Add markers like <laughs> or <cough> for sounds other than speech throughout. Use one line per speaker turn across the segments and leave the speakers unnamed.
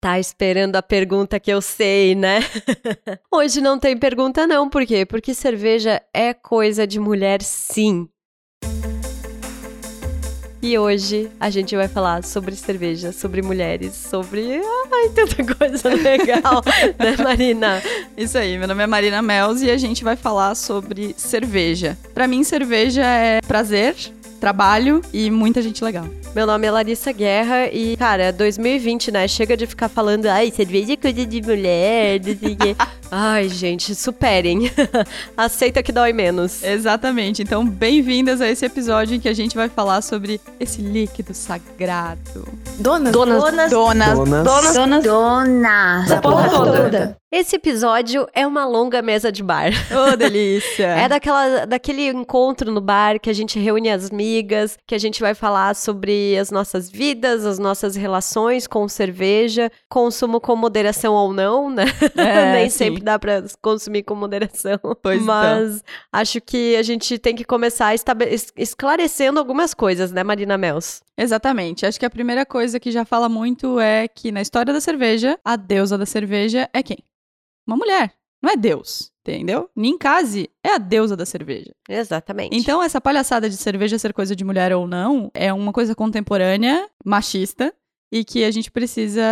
Tá esperando a pergunta que eu sei, né? <laughs> Hoje não tem pergunta não, por quê? Porque cerveja é coisa de mulher sim. E hoje a gente vai falar sobre cerveja, sobre mulheres, sobre. Ai, <laughs> tanta coisa legal, né, Marina?
Isso aí, meu nome é Marina Mels e a gente vai falar sobre cerveja. Para mim, cerveja é prazer, trabalho e muita gente legal.
Meu nome é Larissa Guerra e, cara, 2020, né? Chega de ficar falando, ai, cerveja é coisa de mulher, não sei o quê. <laughs> Ai, gente, superem. <laughs> Aceita que dói menos.
Exatamente. Então, bem-vindas a esse episódio em que a gente vai falar sobre esse líquido sagrado.
Donas.
Donas.
Donas.
Donas.
Donas.
Donas. Donas.
Donas.
Da porra toda.
Esse episódio é uma longa mesa de bar.
Ô, <laughs> delícia!
É daquela, daquele encontro no bar que a gente reúne as migas, que a gente vai falar sobre as nossas vidas, as nossas relações com cerveja, consumo com moderação ou não, né?
É, <laughs>
Nem
sim.
sempre dá pra consumir com moderação.
Pois então.
Mas acho que a gente tem que começar esclarecendo algumas coisas, né, Marina Mels?
Exatamente. Acho que a primeira coisa que já fala muito é que na história da cerveja, a deusa da cerveja é quem? Uma mulher. Não é Deus, entendeu? Ninkasi é a deusa da cerveja.
Exatamente.
Então, essa palhaçada de cerveja ser coisa de mulher ou não é uma coisa contemporânea, machista, e que a gente precisa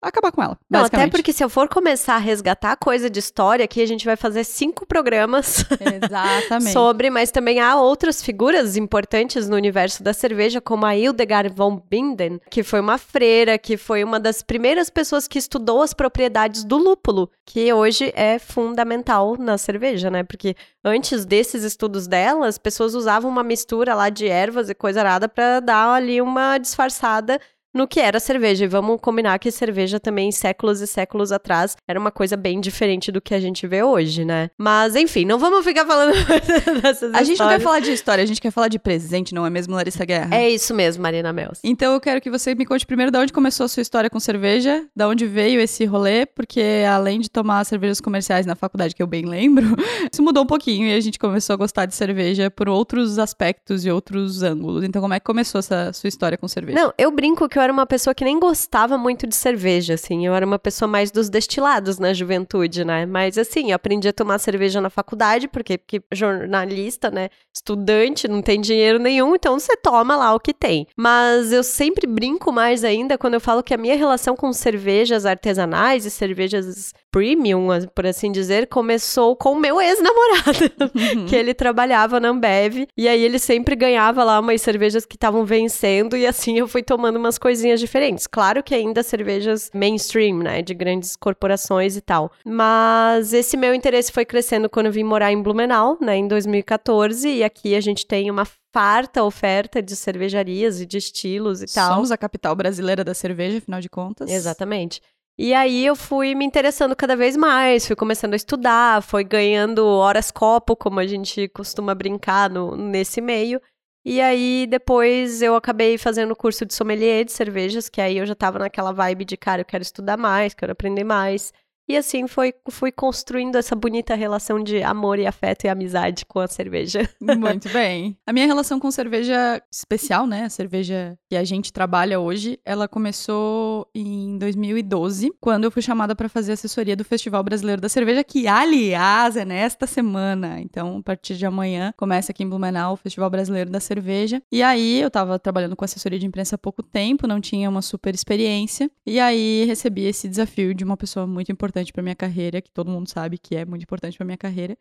acabar com ela.
Não, até porque se eu for começar a resgatar coisa de história, aqui a gente vai fazer cinco programas <laughs>
Exatamente.
sobre, mas também há outras figuras importantes no universo da cerveja, como a Hildegard von Binden, que foi uma freira, que foi uma das primeiras pessoas que estudou as propriedades do lúpulo, que hoje é fundamental na cerveja, né? Porque antes desses estudos dela, as pessoas usavam uma mistura lá de ervas e coisa arada para dar ali uma disfarçada no que era cerveja. E vamos combinar que cerveja também, séculos e séculos atrás, era uma coisa bem diferente do que a gente vê hoje, né? Mas, enfim, não vamos ficar falando <laughs> dessas
A gente não quer falar de história, a gente quer falar de presente, não é mesmo, Larissa Guerra?
É isso mesmo, Marina Mels.
Então eu quero que você me conte primeiro de onde começou a sua história com cerveja, da onde veio esse rolê, porque além de tomar cervejas comerciais na faculdade, que eu bem lembro, <laughs> isso mudou um pouquinho e a gente começou a gostar de cerveja por outros aspectos e outros ângulos. Então como é que começou essa sua história com cerveja?
Não, eu brinco que eu era uma pessoa que nem gostava muito de cerveja, assim. Eu era uma pessoa mais dos destilados na juventude, né? Mas, assim, eu aprendi a tomar cerveja na faculdade, porque, porque jornalista, né? Estudante, não tem dinheiro nenhum, então você toma lá o que tem. Mas eu sempre brinco mais ainda quando eu falo que a minha relação com cervejas artesanais e cervejas premium, por assim dizer, começou com o meu ex-namorado <laughs> que ele trabalhava na Ambev e aí ele sempre ganhava lá umas cervejas que estavam vencendo e assim eu fui tomando umas coisinhas diferentes. Claro que ainda cervejas mainstream, né, de grandes corporações e tal. Mas esse meu interesse foi crescendo quando eu vim morar em Blumenau, né, em 2014 e aqui a gente tem uma farta oferta de cervejarias e de estilos e tal.
Somos a capital brasileira da cerveja, afinal de contas.
Exatamente. E aí eu fui me interessando cada vez mais, fui começando a estudar, foi ganhando horas copo, como a gente costuma brincar no, nesse meio. E aí depois eu acabei fazendo o curso de sommelier de cervejas, que aí eu já tava naquela vibe de, cara, eu quero estudar mais, quero aprender mais. E assim foi, fui construindo essa bonita relação de amor e afeto e amizade com a cerveja.
Muito bem. A minha relação com cerveja especial, né? A cerveja que a gente trabalha hoje, ela começou em 2012, quando eu fui chamada para fazer assessoria do Festival Brasileiro da Cerveja, que aliás é nesta semana. Então, a partir de amanhã começa aqui em Blumenau o Festival Brasileiro da Cerveja. E aí eu tava trabalhando com assessoria de imprensa há pouco tempo, não tinha uma super experiência. E aí recebi esse desafio de uma pessoa muito importante para minha carreira, que todo mundo sabe que é muito importante para minha carreira,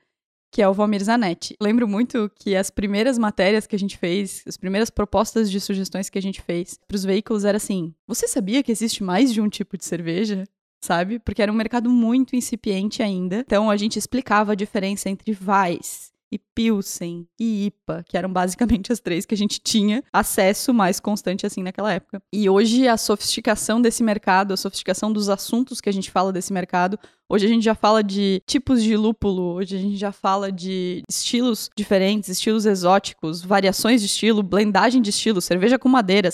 que é o Valmir Zanetti. Lembro muito que as primeiras matérias que a gente fez, as primeiras propostas de sugestões que a gente fez para os veículos era assim: você sabia que existe mais de um tipo de cerveja? Sabe? Porque era um mercado muito incipiente ainda. Então a gente explicava a diferença entre Weiss e Pilsen e IPA, que eram basicamente as três que a gente tinha acesso mais constante assim naquela época. E hoje a sofisticação desse mercado, a sofisticação dos assuntos que a gente fala desse mercado, hoje a gente já fala de tipos de lúpulo, hoje a gente já fala de estilos diferentes, estilos exóticos, variações de estilo, blendagem de estilo, cerveja com madeira.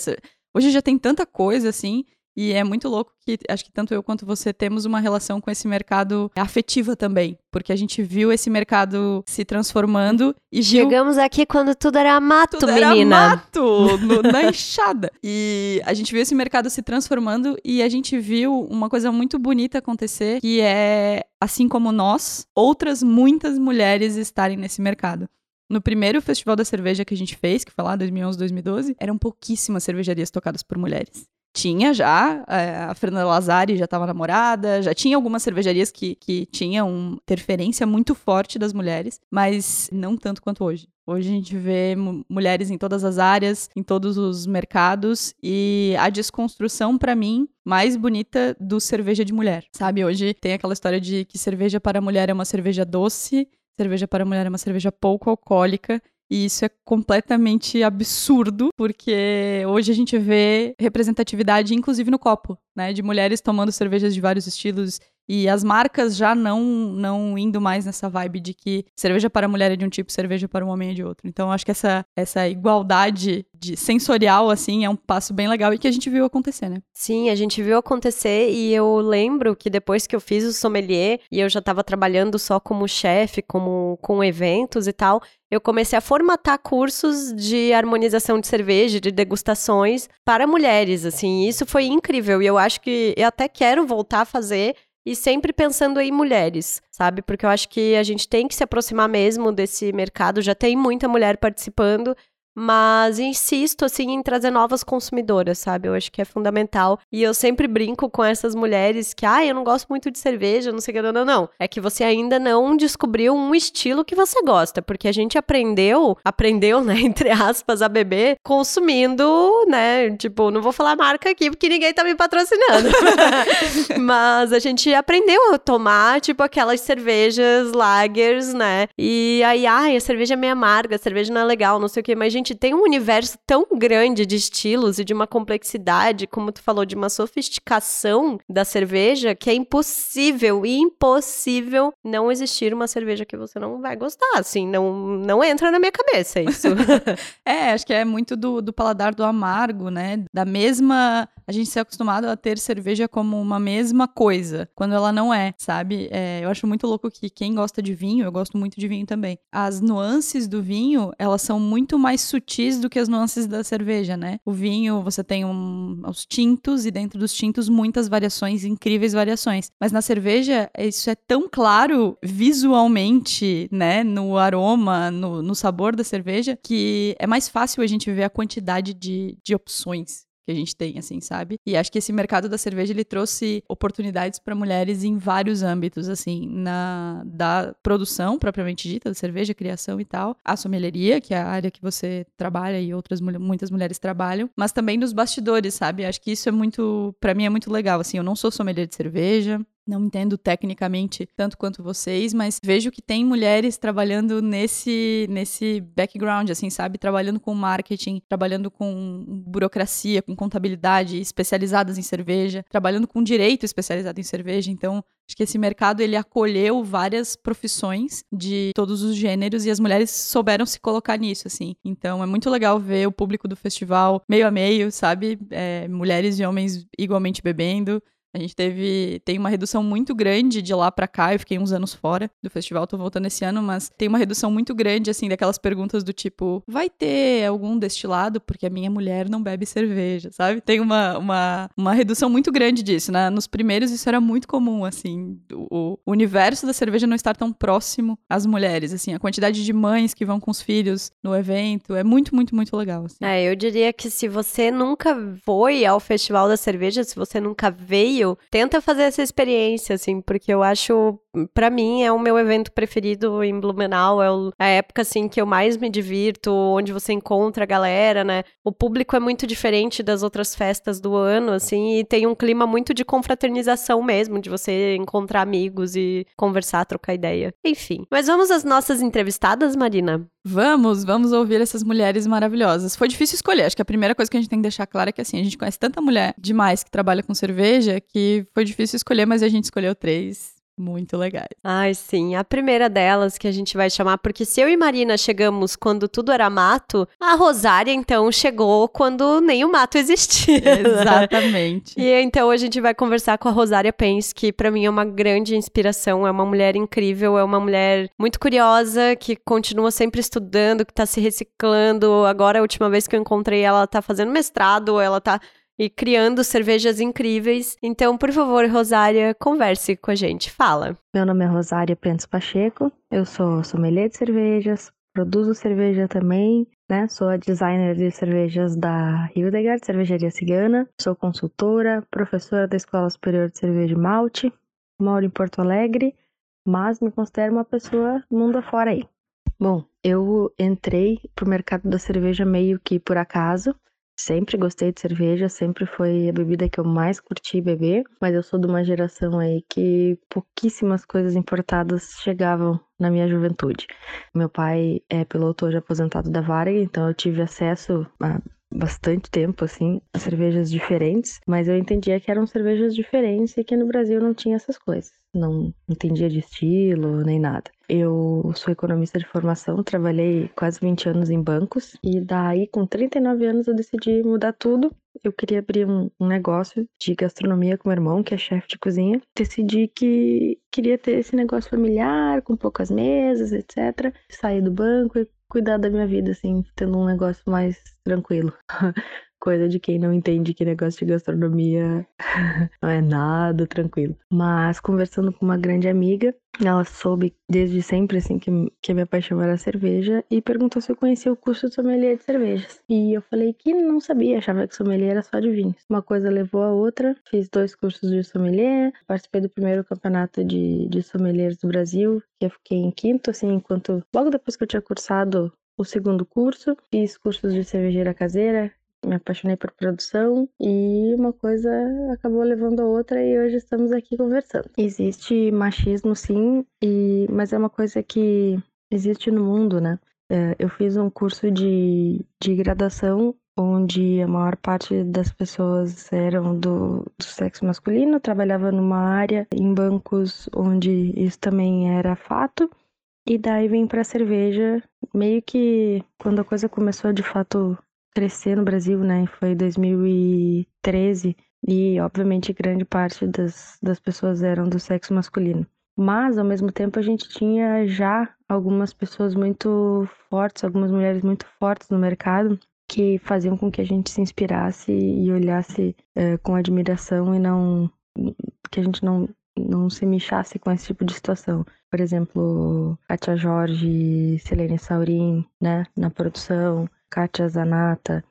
Hoje já tem tanta coisa assim E é muito louco que acho que tanto eu quanto você temos uma relação com esse mercado afetiva também, porque a gente viu esse mercado se transformando e viu...
Chegamos aqui quando tudo era mato,
tudo
menina.
Era mato, no, na enxada. E a gente viu esse mercado se transformando e a gente viu uma coisa muito bonita acontecer, que é, assim como nós, outras muitas mulheres estarem nesse mercado. No primeiro festival da cerveja que a gente fez, que foi lá 2011, 2012, eram pouquíssimas cervejarias tocadas por mulheres. Tinha já, é, a Fernanda Lazari já estava namorada, já tinha algumas cervejarias que, que tinham uma interferência muito forte das mulheres, mas não tanto quanto hoje. Hoje a gente vê mulheres em todas as áreas, em todos os mercados, e a desconstrução, para mim, mais bonita do cerveja de mulher, sabe? Hoje tem aquela história de que cerveja para mulher é uma cerveja doce, cerveja para mulher é uma cerveja pouco alcoólica, e isso é completamente absurdo, porque hoje a gente vê representatividade, inclusive no copo, né? De mulheres tomando cervejas de vários estilos e as marcas já não não indo mais nessa vibe de que cerveja para mulher é de um tipo, cerveja para um homem é de outro. Então acho que essa, essa igualdade de sensorial assim é um passo bem legal e que a gente viu acontecer, né?
Sim, a gente viu acontecer e eu lembro que depois que eu fiz o sommelier e eu já estava trabalhando só como chefe, como com eventos e tal, eu comecei a formatar cursos de harmonização de cerveja, de degustações para mulheres, assim. Isso foi incrível e eu acho que eu até quero voltar a fazer e sempre pensando em mulheres, sabe? Porque eu acho que a gente tem que se aproximar mesmo desse mercado, já tem muita mulher participando, mas insisto assim em trazer novas consumidoras, sabe? Eu acho que é fundamental. E eu sempre brinco com essas mulheres que, ah, eu não gosto muito de cerveja, não sei o que, não, não, não. É que você ainda não descobriu um estilo que você gosta, porque a gente aprendeu, aprendeu, né, <laughs> entre aspas, a beber consumindo, né? Tipo, não vou falar marca aqui porque ninguém tá me patrocinando. <laughs> mas a gente aprendeu a tomar, tipo, aquelas cervejas lagers, né? E aí, ai, a cerveja é meio amarga, a cerveja não é legal, não sei o que, mas gente gente tem um universo tão grande de estilos e de uma complexidade, como tu falou, de uma sofisticação da cerveja, que é impossível, impossível não existir uma cerveja que você não vai gostar, assim, não, não entra na minha cabeça isso. <laughs>
é, acho que é muito do, do paladar do amargo, né? Da mesma a gente ser acostumado a ter cerveja como uma mesma coisa, quando ela não é, sabe? É, eu acho muito louco que quem gosta de vinho, eu gosto muito de vinho também. As nuances do vinho, elas são muito mais sutis do que as nuances da cerveja, né? O vinho, você tem um, os tintos e dentro dos tintos muitas variações, incríveis variações. Mas na cerveja, isso é tão claro visualmente, né? No aroma, no, no sabor da cerveja, que é mais fácil a gente ver a quantidade de, de opções que a gente tem, assim, sabe? E acho que esse mercado da cerveja ele trouxe oportunidades para mulheres em vários âmbitos, assim, na da produção propriamente dita da cerveja, criação e tal, a sommelieria, que é a área que você trabalha e outras muitas mulheres trabalham, mas também nos bastidores, sabe? Acho que isso é muito, para mim é muito legal, assim, eu não sou sommelier de cerveja, não entendo tecnicamente tanto quanto vocês, mas vejo que tem mulheres trabalhando nesse nesse background, assim, sabe? Trabalhando com marketing, trabalhando com burocracia, com contabilidade, especializadas em cerveja, trabalhando com direito especializado em cerveja. Então, acho que esse mercado ele acolheu várias profissões de todos os gêneros e as mulheres souberam se colocar nisso, assim. Então, é muito legal ver o público do festival meio a meio, sabe? É, mulheres e homens igualmente bebendo. A gente teve tem uma redução muito grande de lá para cá. Eu fiquei uns anos fora do festival, tô voltando esse ano, mas tem uma redução muito grande assim daquelas perguntas do tipo: vai ter algum destilado porque a minha mulher não bebe cerveja, sabe? Tem uma, uma, uma redução muito grande disso, né? Nos primeiros isso era muito comum, assim, o, o universo da cerveja não estar tão próximo às mulheres, assim, a quantidade de mães que vão com os filhos no evento é muito, muito, muito legal. Assim.
É, eu diria que se você nunca foi ao festival da cerveja, se você nunca veio tenta fazer essa experiência, assim, porque eu acho, para mim, é o meu evento preferido em Blumenau, é a época, assim, que eu mais me divirto, onde você encontra a galera, né? O público é muito diferente das outras festas do ano, assim, e tem um clima muito de confraternização mesmo, de você encontrar amigos e conversar, trocar ideia. Enfim. Mas vamos às nossas entrevistadas, Marina?
Vamos, vamos ouvir essas mulheres maravilhosas. Foi difícil escolher. Acho que a primeira coisa que a gente tem que deixar claro é que assim, a gente conhece tanta mulher demais que trabalha com cerveja que foi difícil escolher, mas a gente escolheu três muito legais.
Ai, sim. A primeira delas que a gente vai chamar, porque se eu e Marina chegamos quando tudo era mato, a Rosária, então, chegou quando nem o mato existia. <laughs>
Exatamente.
e então a gente vai conversar com a Rosária Pence, que para mim é uma grande inspiração, é uma mulher incrível, é uma mulher muito curiosa, que continua sempre estudando, que tá se reciclando. Agora, a última vez que eu encontrei ela, tá fazendo mestrado, ela tá e criando cervejas incríveis. Então, por favor, Rosária, converse com a gente. Fala.
Meu nome é Rosária Pentes Pacheco, eu sou sommelier de cervejas, produzo cerveja também, né? Sou a designer de cervejas da Hildegard, Cervejaria Cigana, sou consultora, professora da Escola Superior de Cerveja e Malte, moro em Porto Alegre, mas me considero uma pessoa mundo afora aí. Bom, eu entrei pro mercado da cerveja meio que por acaso. Sempre gostei de cerveja, sempre foi a bebida que eu mais curti beber, mas eu sou de uma geração aí que pouquíssimas coisas importadas chegavam na minha juventude. Meu pai é piloto hoje aposentado da Varg, então eu tive acesso a bastante tempo, assim, cervejas diferentes, mas eu entendia que eram cervejas diferentes e que no Brasil não tinha essas coisas. Não entendia de estilo nem nada. Eu sou economista de formação, trabalhei quase 20 anos em bancos e daí com 39 anos eu decidi mudar tudo. Eu queria abrir um, um negócio de gastronomia com meu irmão, que é chefe de cozinha. Decidi que queria ter esse negócio familiar, com poucas mesas, etc. Sair do banco e cuidar da minha vida, assim, tendo um negócio mais tranquilo. <laughs> Coisa de quem não entende que negócio de gastronomia <laughs> não é nada tranquilo. Mas conversando com uma grande amiga, ela soube desde sempre assim que, que a minha paixão era cerveja e perguntou se eu conhecia o curso de sommelier de cervejas. E eu falei que não sabia, achava que sommelier era só de vinhos. Uma coisa levou a outra, fiz dois cursos de sommelier, participei do primeiro campeonato de, de sommeliers do Brasil, que eu fiquei em quinto, assim, enquanto logo depois que eu tinha cursado o segundo curso, fiz cursos de cervejeira caseira, me apaixonei por produção e uma coisa acabou levando a outra e hoje estamos aqui conversando. Existe machismo sim, e mas é uma coisa que existe no mundo, né? É, eu fiz um curso de, de graduação onde a maior parte das pessoas eram do, do sexo masculino, trabalhava numa área em bancos onde isso também era fato. E daí vim para cerveja, meio que quando a coisa começou de fato crescer no Brasil, né? Foi 2013 e, obviamente, grande parte das, das pessoas eram do sexo masculino. Mas, ao mesmo tempo, a gente tinha já algumas pessoas muito fortes, algumas mulheres muito fortes no mercado que faziam com que a gente se inspirasse e olhasse é, com admiração e não que a gente não não se mexasse com esse tipo de situação. Por exemplo, Katia Jorge, Selene Saurin, né, na produção, Kátia Zanata,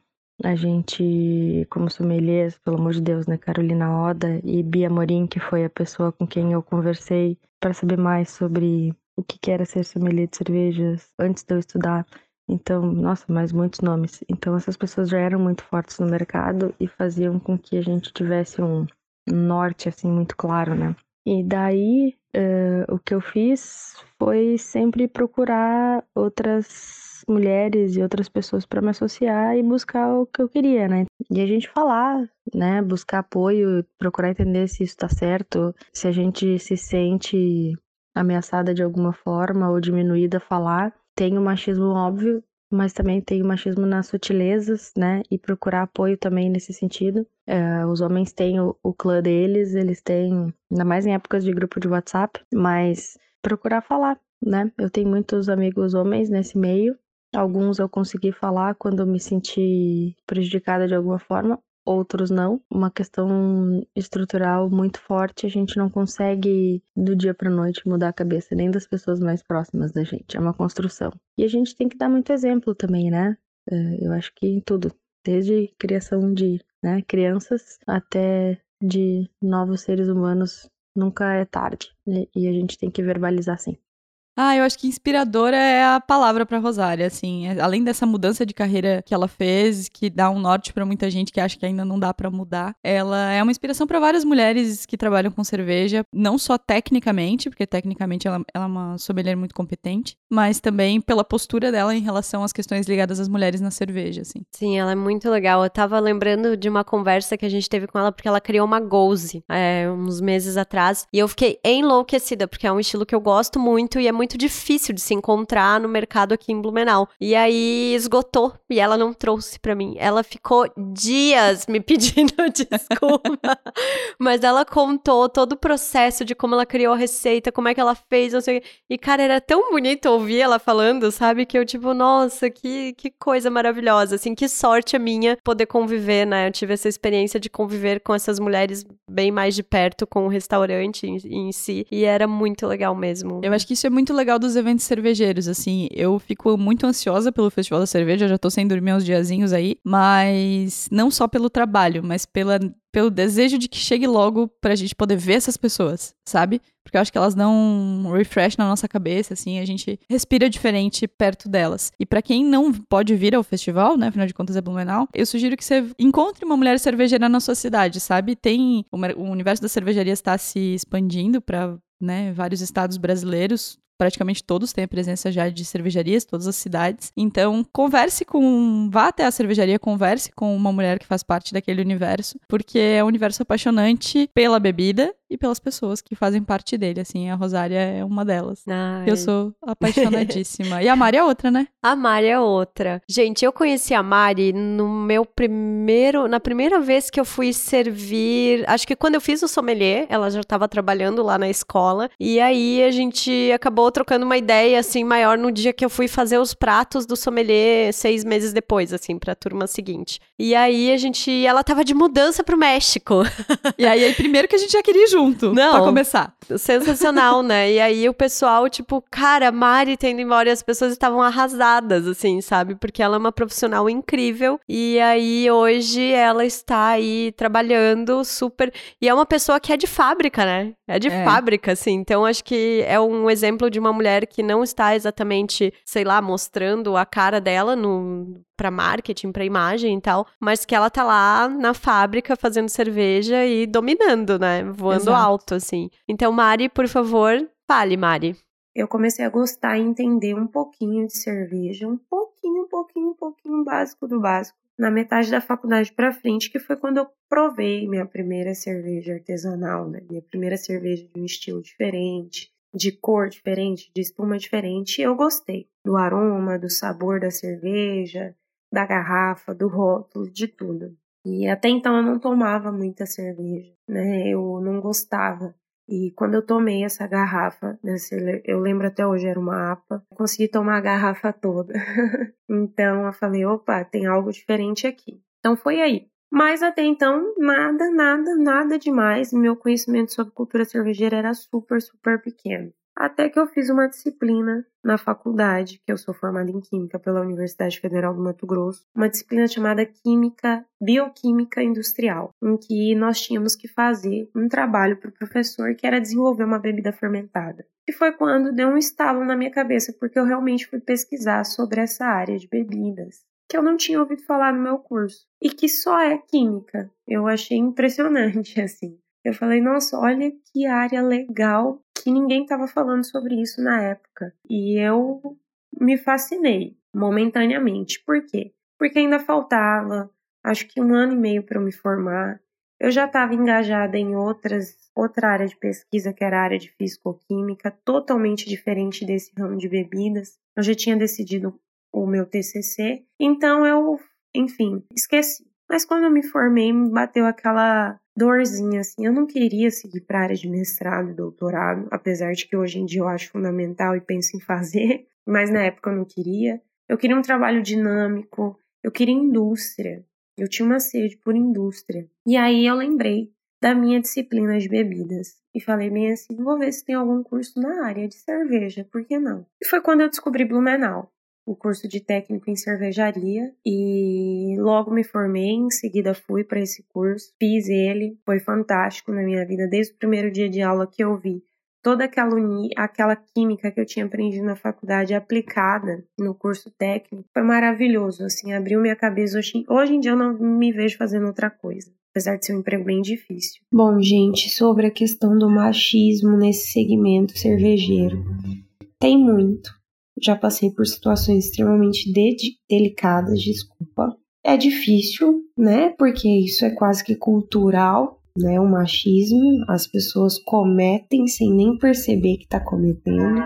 a gente, como sommeliers, pelo amor de Deus, né, Carolina Oda e Bia Morim, que foi a pessoa com quem eu conversei para saber mais sobre o que era ser sommelier de cervejas antes de eu estudar. Então, nossa, mais muitos nomes. Então, essas pessoas já eram muito fortes no mercado e faziam com que a gente tivesse um norte, assim, muito claro, né? E daí, uh, o que eu fiz foi sempre procurar outras mulheres e outras pessoas para me associar e buscar o que eu queria, né? E a gente falar, né? Buscar apoio, procurar entender se isso está certo, se a gente se sente ameaçada de alguma forma ou diminuída falar. Tem o machismo óbvio, mas também tem o machismo nas sutilezas, né? E procurar apoio também nesse sentido. É, os homens têm o, o clã deles, eles têm, ainda mais em épocas de grupo de WhatsApp, mas procurar falar, né? Eu tenho muitos amigos homens nesse meio Alguns eu consegui falar quando eu me senti prejudicada de alguma forma, outros não. Uma questão estrutural muito forte, a gente não consegue do dia para noite mudar a cabeça nem das pessoas mais próximas da gente. É uma construção. E a gente tem que dar muito exemplo também, né? É, eu acho que em tudo, desde criação de né, crianças até de novos seres humanos, nunca é tarde. E a gente tem que verbalizar sim.
Ah, eu acho que inspiradora é a palavra para Rosária, assim, é, além dessa mudança de carreira que ela fez, que dá um norte para muita gente que acha que ainda não dá para mudar, ela é uma inspiração para várias mulheres que trabalham com cerveja, não só tecnicamente, porque tecnicamente ela, ela é uma sommelier muito competente, mas também pela postura dela em relação às questões ligadas às mulheres na cerveja, assim.
Sim, ela é muito legal. Eu tava lembrando de uma conversa que a gente teve com ela porque ela criou uma Goze é, uns meses atrás e eu fiquei enlouquecida porque é um estilo que eu gosto muito e é muito muito difícil de se encontrar no mercado aqui em Blumenau. E aí esgotou e ela não trouxe para mim. Ela ficou dias me <laughs> pedindo desculpa. Mas ela contou todo o processo de como ela criou a receita, como é que ela fez, não sei. E cara, era tão bonito ouvir ela falando, sabe? Que eu tipo, nossa, que, que coisa maravilhosa, assim, que sorte a minha poder conviver, né? Eu tive essa experiência de conviver com essas mulheres bem mais de perto com o restaurante em, em si. E era muito legal mesmo.
Eu acho que isso é muito legal dos eventos cervejeiros, assim. Eu fico muito ansiosa pelo Festival da Cerveja, já tô sem dormir uns diazinhos aí, mas não só pelo trabalho, mas pela, pelo desejo de que chegue logo pra gente poder ver essas pessoas, sabe? Porque eu acho que elas dão um refresh na nossa cabeça, assim, a gente respira diferente perto delas. E para quem não pode vir ao festival, né, afinal de contas é Blumenau, eu sugiro que você encontre uma mulher cervejeira na sua cidade, sabe? Tem o universo da cervejaria está se expandindo para né, vários estados brasileiros, praticamente todos têm a presença já de cervejarias, todas as cidades. Então, converse com. Vá até a cervejaria, converse com uma mulher que faz parte daquele universo, porque é um universo apaixonante pela bebida e pelas pessoas que fazem parte dele, assim, a Rosária é uma delas. Ai. Eu sou <laughs> apaixonadíssima. e a Mari é outra, né?
A Mari é outra. Gente, eu conheci a Mari no meu primeiro, na primeira vez que eu fui servir, acho que quando eu fiz o sommelier, ela já estava trabalhando lá na escola, e aí a gente acabou trocando uma ideia, assim, maior no dia que eu fui fazer os pratos do sommelier seis meses depois, assim, pra turma seguinte. E aí a gente, ela tava de mudança pro México. <laughs>
e aí, primeiro que a gente já queria ir junto, Não, pra começar.
Sensacional, né? E aí o pessoal, tipo, cara, Mari tendo embora e as pessoas estavam arrasadas, assim, sabe? Porque ela é uma profissional incrível. E aí hoje ela está aí trabalhando super. E é uma pessoa que é de fábrica, né? É de é. fábrica, assim. Então acho que é um exemplo de uma mulher que não está exatamente, sei lá, mostrando a cara dela no para marketing, para imagem e tal, mas que ela tá lá na fábrica fazendo cerveja e dominando, né? Voando Exato. alto, assim. Então, Mari, por favor, fale, Mari.
Eu comecei a gostar e entender um pouquinho de cerveja, um pouquinho, um pouquinho, um pouquinho básico do básico, na metade da faculdade para frente, que foi quando eu provei minha primeira cerveja artesanal, né? Minha primeira cerveja de um estilo diferente, de cor diferente, de espuma diferente, e eu gostei do aroma, do sabor da cerveja, da garrafa, do rótulo, de tudo. E até então eu não tomava muita cerveja, né? Eu não gostava. E quando eu tomei essa garrafa, né, eu lembro até hoje era uma APA, consegui tomar a garrafa toda. <laughs> então eu falei, opa, tem algo diferente aqui. Então foi aí. Mas até então, nada, nada, nada demais. Meu conhecimento sobre cultura cervejeira era super, super pequeno. Até que eu fiz uma disciplina na faculdade, que eu sou formada em Química pela Universidade Federal do Mato Grosso, uma disciplina chamada Química Bioquímica Industrial, em que nós tínhamos que fazer um trabalho para o professor que era desenvolver uma bebida fermentada. E foi quando deu um estalo na minha cabeça, porque eu realmente fui pesquisar sobre essa área de bebidas, que eu não tinha ouvido falar no meu curso, e que só é química. Eu achei impressionante, <laughs> assim. Eu falei, nossa, olha que área legal que ninguém estava falando sobre isso na época. E eu me fascinei momentaneamente. Por quê? Porque ainda faltava, acho que um ano e meio para eu me formar. Eu já estava engajada em outras, outra área de pesquisa, que era a área de fisicoquímica, totalmente diferente desse ramo de bebidas. Eu já tinha decidido o meu TCC, então eu, enfim, esqueci. Mas quando eu me formei, me bateu aquela dorzinha, assim. Eu não queria seguir para a área de mestrado e doutorado, apesar de que hoje em dia eu acho fundamental e penso em fazer, <laughs> mas na época eu não queria. Eu queria um trabalho dinâmico, eu queria indústria. Eu tinha uma sede por indústria. E aí eu lembrei da minha disciplina de bebidas e falei bem assim, vou ver se tem algum curso na área de cerveja, por que não? E foi quando eu descobri Blumenau o curso de técnico em cervejaria e logo me formei, em seguida fui para esse curso, fiz ele, foi fantástico na minha vida desde o primeiro dia de aula que eu vi toda aquela, uni, aquela química que eu tinha aprendido na faculdade aplicada no curso técnico foi maravilhoso, assim, abriu minha cabeça. Hoje, hoje em dia eu não me vejo fazendo outra coisa, apesar de ser um emprego bem difícil. Bom, gente, sobre a questão do machismo nesse segmento cervejeiro, tem muito. Já passei por situações extremamente de delicadas, desculpa. É difícil, né? Porque isso é quase que cultural né, o machismo, as pessoas cometem sem nem perceber que está cometendo.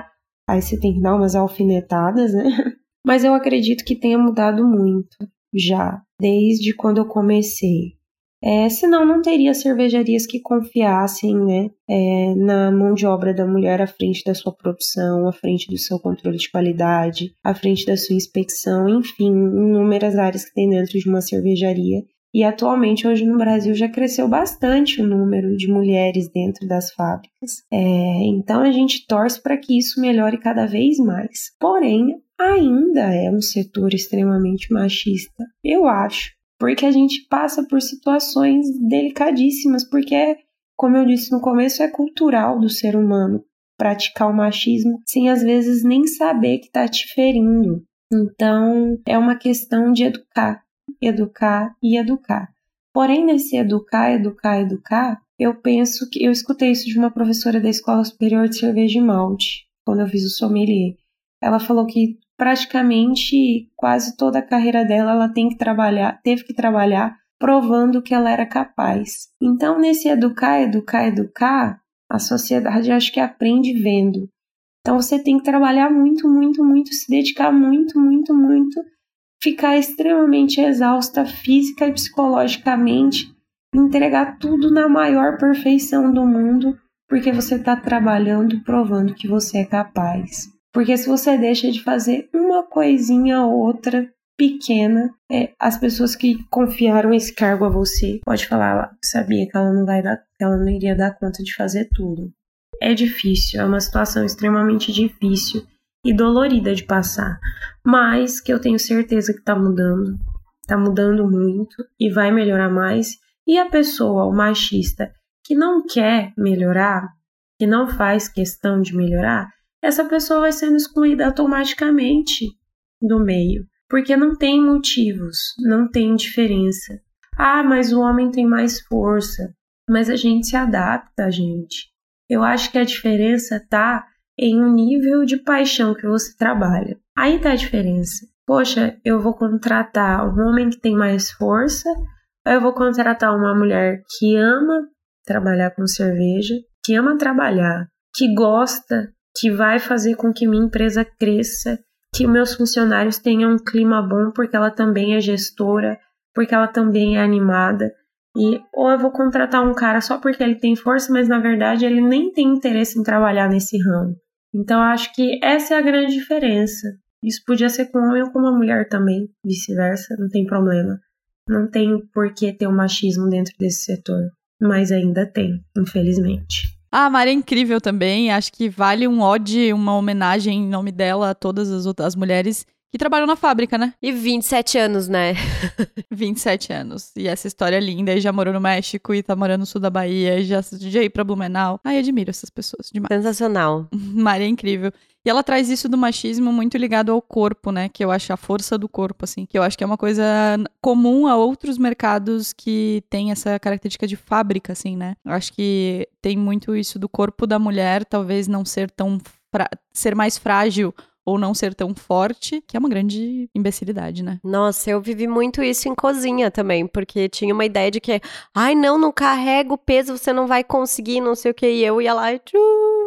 Aí você tem que dar umas alfinetadas, né? <laughs> Mas eu acredito que tenha mudado muito já, desde quando eu comecei. É, senão não teria cervejarias que confiassem né, é, na mão de obra da mulher à frente da sua produção, à frente do seu controle de qualidade, à frente da sua inspeção, enfim, inúmeras áreas que tem dentro de uma cervejaria e atualmente, hoje no Brasil, já cresceu bastante o número de mulheres dentro das fábricas. É, então a gente torce para que isso melhore cada vez mais. Porém, ainda é um setor extremamente machista, eu acho, porque a gente passa por situações delicadíssimas, porque, como eu disse no começo, é cultural do ser humano praticar o machismo sem às vezes nem saber que está te ferindo. Então, é uma questão de educar educar e educar. Porém, nesse educar, educar, educar, eu penso que eu escutei isso de uma professora da Escola Superior de Cerveja e Malte, quando eu fiz o sommelier. Ela falou que praticamente quase toda a carreira dela ela tem que trabalhar, teve que trabalhar provando que ela era capaz. Então, nesse educar, educar, educar, a sociedade acho que aprende vendo. Então, você tem que trabalhar muito, muito, muito, se dedicar muito, muito, muito ficar extremamente exausta física e psicologicamente, entregar tudo na maior perfeição do mundo, porque você está trabalhando provando que você é capaz. Porque se você deixa de fazer uma coisinha ou outra pequena, é, as pessoas que confiaram esse cargo a você pode falar, ah, sabia que ela não vai dar, que ela não iria dar conta de fazer tudo. É difícil, é uma situação extremamente difícil e dolorida de passar, mas que eu tenho certeza que tá mudando, tá mudando muito e vai melhorar mais. E a pessoa, o machista, que não quer melhorar, que não faz questão de melhorar, essa pessoa vai sendo excluída automaticamente do meio, porque não tem motivos, não tem diferença. Ah, mas o homem tem mais força. Mas a gente se adapta, gente. Eu acho que a diferença tá em um nível de paixão que você trabalha. Aí tá a diferença. Poxa, eu vou contratar um homem que tem mais força, ou eu vou contratar uma mulher que ama trabalhar com cerveja, que ama trabalhar, que gosta, que vai fazer com que minha empresa cresça, que meus funcionários tenham um clima bom porque ela também é gestora, porque ela também é animada. E ou eu vou contratar um cara só porque ele tem força, mas na verdade ele nem tem interesse em trabalhar nesse ramo. Então acho que essa é a grande diferença. Isso podia ser com um homem ou com uma mulher também, vice-versa, não tem problema. Não tem por que ter um machismo dentro desse setor, mas ainda tem, infelizmente.
Ah, a Mari é incrível também. Acho que vale um ode, uma homenagem em nome dela a todas as outras mulheres que trabalham na fábrica, né?
E 27 anos, né? <laughs>
27 anos. E essa história é linda. E já morou no México e tá morando no sul da Bahia. E já, já ir pra Blumenau. Ai, admiro essas pessoas demais.
Sensacional. <laughs>
Maria é incrível. E ela traz isso do machismo muito ligado ao corpo, né? Que eu acho a força do corpo, assim. Que eu acho que é uma coisa comum a outros mercados que tem essa característica de fábrica, assim, né? Eu acho que tem muito isso do corpo da mulher, talvez não ser tão. ser mais frágil ou não ser tão forte, que é uma grande imbecilidade, né?
Nossa, eu vivi muito isso em cozinha também, porque tinha uma ideia de que, ai, não, não carrega o peso, você não vai conseguir, não sei o que, e eu ia lá e tchu,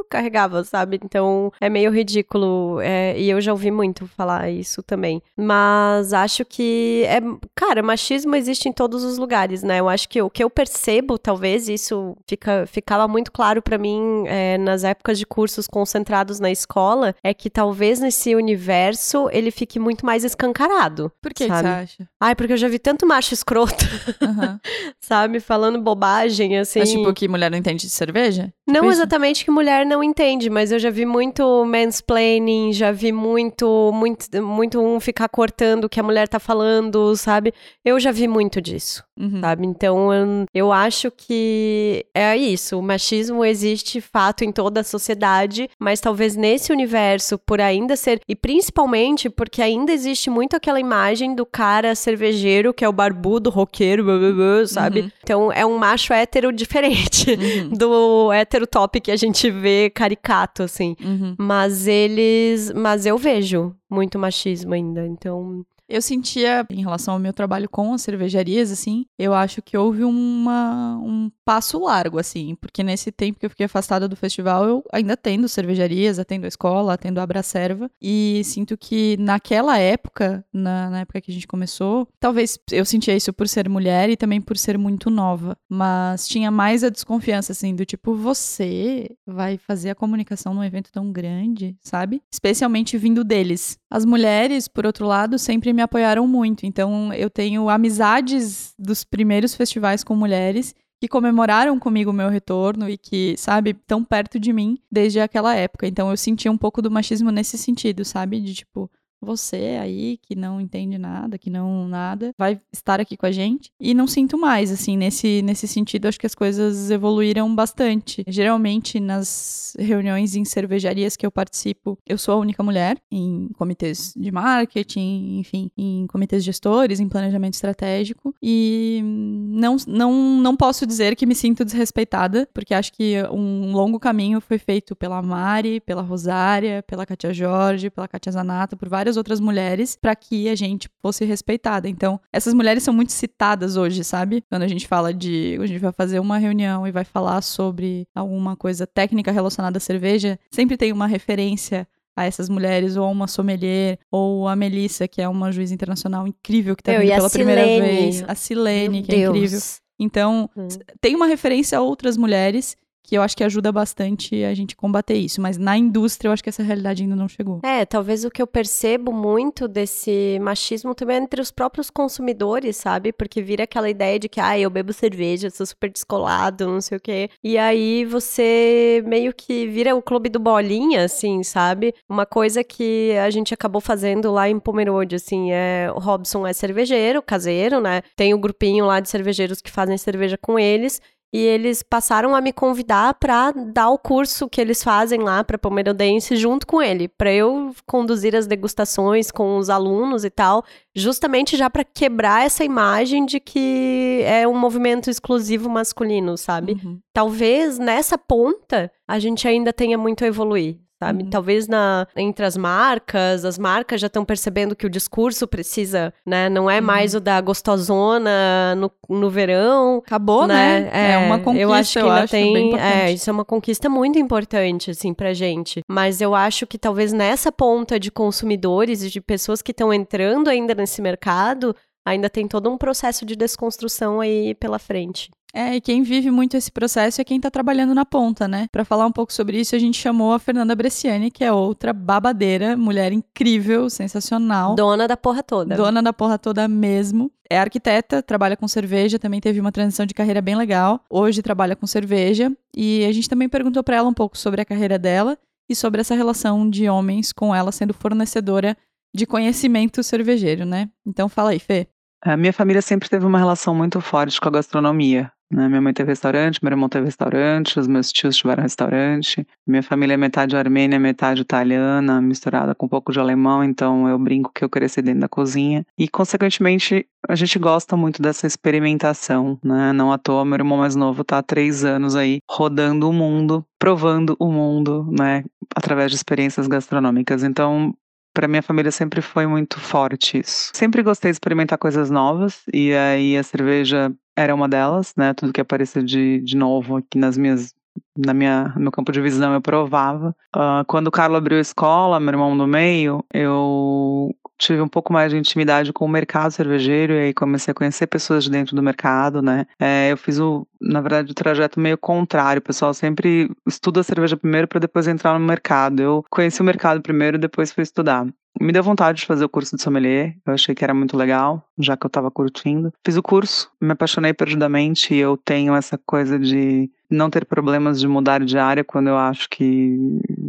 carregava, sabe? Então é meio ridículo, é, e eu já ouvi muito falar isso também. Mas acho que, é, cara, machismo existe em todos os lugares, né? Eu acho que o que eu percebo, talvez, isso fica, ficava muito claro para mim é, nas épocas de cursos concentrados na escola, é que talvez nesse universo ele fique muito mais escancarado.
Por que,
que
você acha?
Ai, porque eu já vi tanto macho escroto, uhum. <laughs> sabe? Falando bobagem, assim.
Mas tipo que mulher não entende de cerveja?
Não exatamente que mulher não entende, mas eu já vi muito mansplaining, já vi muito, muito, muito um ficar cortando o que a mulher tá falando, sabe? Eu já vi muito disso,
Uhum.
sabe? Então eu, eu acho que é isso. O machismo existe fato em toda a sociedade, mas talvez nesse universo, por ainda ser. E principalmente porque ainda existe muito aquela imagem do cara cervejeiro, que é o barbudo, roqueiro, blá, blá, blá, sabe?
Uhum.
Então é um macho hétero diferente
Uhum. <laughs>
do hétero top que a gente vê caricato, assim.
Uhum.
Mas eles. Mas eu vejo muito machismo ainda. Então.
Eu sentia, em relação ao meu trabalho com as cervejarias, assim, eu acho que houve uma, um passo largo, assim, porque nesse tempo que eu fiquei afastada do festival, eu ainda atendo cervejarias, atendo a escola, atendo a Abracerva, e sinto que naquela época, na, na época que a gente começou, talvez eu sentia isso por ser mulher e também por ser muito nova, mas tinha mais a desconfiança, assim, do tipo, você vai fazer a comunicação num evento tão grande, sabe? Especialmente vindo deles. As mulheres, por outro lado, sempre me apoiaram muito. Então, eu tenho amizades dos primeiros festivais com mulheres que comemoraram comigo o meu retorno e que, sabe, estão perto de mim desde aquela época. Então, eu sentia um pouco do machismo nesse sentido, sabe? De tipo, você aí que não entende nada, que não nada, vai estar aqui com a gente. E não sinto mais, assim, nesse, nesse sentido, acho que as coisas evoluíram bastante. Geralmente, nas reuniões em cervejarias que eu participo, eu sou a única mulher em comitês de marketing, enfim, em comitês gestores, em planejamento estratégico. E não, não, não posso dizer que me sinto desrespeitada, porque acho que um longo caminho foi feito pela Mari, pela Rosária, pela Katia Jorge, pela Katia Zanata, por várias outras mulheres, para que a gente fosse respeitada. Então, essas mulheres são muito citadas hoje, sabe? Quando a gente fala de. A gente vai fazer uma reunião e vai falar sobre alguma coisa técnica relacionada à cerveja, sempre tem uma referência a essas mulheres, ou a uma sommelier, ou a Melissa, que é uma juiz internacional incrível que tá
Meu,
vindo pela primeira
Silene?
vez. A Silene,
Meu
que é
Deus.
incrível. Então,
Hum.
tem uma referência a outras mulheres que eu acho que ajuda bastante a gente combater isso, mas na indústria eu acho que essa realidade ainda não chegou.
É, talvez o que eu percebo muito desse machismo também é entre os próprios consumidores, sabe? Porque vira aquela ideia de que, ah, eu bebo cerveja, sou super descolado, não sei o quê. E aí você meio que vira o clube do bolinha, assim, sabe? Uma coisa que a gente acabou fazendo lá em Pomerode, assim, é o Robson é cervejeiro, caseiro, né? Tem o grupinho lá de cervejeiros que fazem cerveja com eles. E eles passaram a me convidar para dar o curso que eles fazem lá para Pomerode junto com ele, para eu conduzir as degustações com os alunos e tal, justamente já para quebrar essa imagem de que é um movimento exclusivo masculino, sabe?
Uhum.
Talvez nessa ponta a gente ainda tenha muito a evoluir. Sabe?
Uhum.
Talvez na, entre as marcas, as marcas já estão percebendo que o discurso precisa, né? Não é mais o da gostosona no, no verão,
Acabou, né? É, uma conquista,
eu acho que ainda
bem
tem, é, isso é uma conquista muito importante, assim, pra gente. Mas eu acho que talvez nessa ponta de consumidores e de pessoas que estão entrando ainda nesse mercado, ainda tem todo um processo de desconstrução aí pela frente.
É, e quem vive muito esse processo é quem tá trabalhando na ponta, né? Pra falar um pouco sobre isso, a gente chamou a Fernanda Bresciani, que é outra babadeira, mulher incrível, sensacional.
Dona da porra toda.
Dona da porra toda mesmo. É arquiteta, trabalha com cerveja, também teve uma transição de carreira bem legal. Hoje trabalha com cerveja. E a gente também perguntou pra ela um pouco sobre a carreira dela e sobre essa relação de homens com ela sendo fornecedora de conhecimento cervejeiro, né? Então fala aí, Fê.
A minha família sempre teve uma relação muito forte com a gastronomia. Né? Minha mãe teve restaurante, meu irmão teve restaurante, os meus tios tiveram restaurante. Minha família é metade armênia, metade italiana, misturada com um pouco de alemão, então eu brinco que eu cresci dentro da cozinha. E, consequentemente, a gente gosta muito dessa experimentação, né? Não à toa, meu irmão mais novo está há três anos aí rodando o mundo, provando o mundo, né? Através de experiências gastronômicas. Então, para minha família sempre foi muito forte isso. Sempre gostei de experimentar coisas novas e aí a cerveja era uma delas, né? Tudo que aparecia de, de novo aqui nas minhas na minha no meu campo de visão eu provava. Uh, quando o Carlos abriu a escola, meu irmão do meio, eu tive um pouco mais de intimidade com o mercado cervejeiro e aí comecei a conhecer pessoas de dentro do mercado, né? É, eu fiz o, na verdade, o trajeto meio contrário. O pessoal sempre estuda a cerveja primeiro para depois entrar no mercado. Eu conheci o mercado primeiro e depois fui estudar. Me deu vontade de fazer o curso de sommelier, eu achei que era muito legal, já que eu estava curtindo. Fiz o curso, me apaixonei perdidamente e eu tenho essa coisa de não ter problemas de mudar de área quando eu acho que,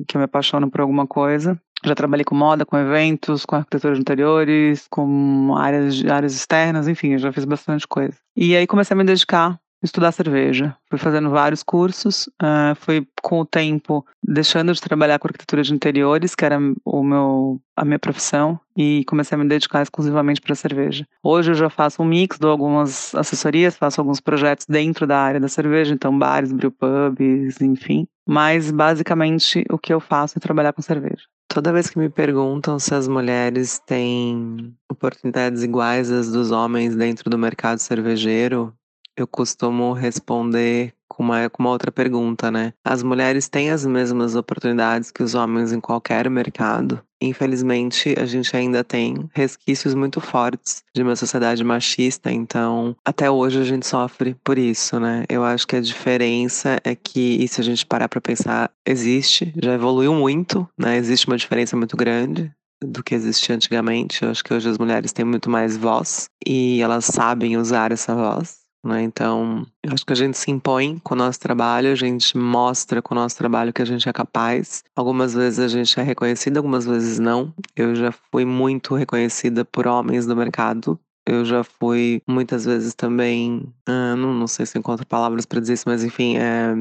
que eu me apaixono por alguma coisa. Já trabalhei com moda, com eventos, com arquitetura de interiores, com áreas, áreas externas, enfim, já fiz bastante coisa. E aí comecei a me dedicar estudar cerveja. Fui fazendo vários cursos, uh, fui com o tempo deixando de trabalhar com arquitetura de interiores, que era o meu, a minha profissão, e comecei a me dedicar exclusivamente para cerveja. Hoje eu já faço um mix, dou algumas assessorias, faço alguns projetos dentro da área da cerveja, então bares, brewpubs, enfim. Mas basicamente o que eu faço é trabalhar com cerveja.
Toda vez que me perguntam se as mulheres têm oportunidades iguais às dos homens dentro do mercado cervejeiro, eu costumo responder com uma, com uma outra pergunta, né? As mulheres têm as mesmas oportunidades que os homens em qualquer mercado. Infelizmente, a gente ainda tem resquícios muito fortes de uma sociedade machista, então até hoje a gente sofre por isso, né? Eu acho que a diferença é que, e se a gente parar para pensar, existe, já evoluiu muito, né? Existe uma diferença muito grande do que existia antigamente. Eu acho que hoje as mulheres têm muito mais voz e elas sabem usar essa voz. Né? Então, eu acho que a gente se impõe com o nosso trabalho, a gente mostra com o nosso trabalho que a gente é capaz. Algumas vezes a gente é reconhecida, algumas vezes não. Eu já fui muito reconhecida por homens do mercado. Eu já fui muitas vezes também, ah, não, não sei se encontro palavras para dizer isso, mas enfim, é,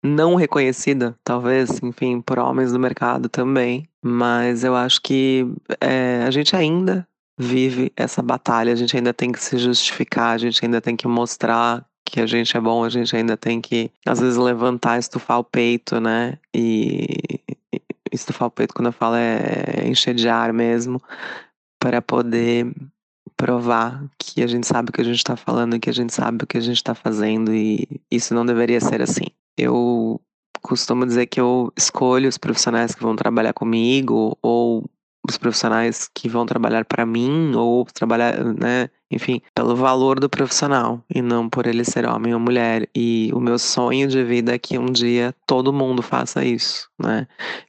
não reconhecida, talvez, enfim, por homens do mercado também. Mas eu acho que é, a gente ainda vive essa batalha. A gente ainda tem que se justificar, a gente ainda tem que mostrar que a gente é bom, a gente ainda tem que, às vezes, levantar, estufar o peito, né? E estufar o peito, quando eu falo, é encher de ar mesmo, para poder provar que a gente sabe o que a gente está falando, que a gente sabe o que a gente está fazendo, e isso não deveria ser assim. Eu costumo dizer que eu escolho os profissionais que vão trabalhar comigo, ou os profissionais que vão trabalhar para mim ou trabalhar, né, enfim, pelo valor do profissional e não por ele ser homem ou mulher. E o meu sonho de vida é que um dia todo mundo faça isso, né?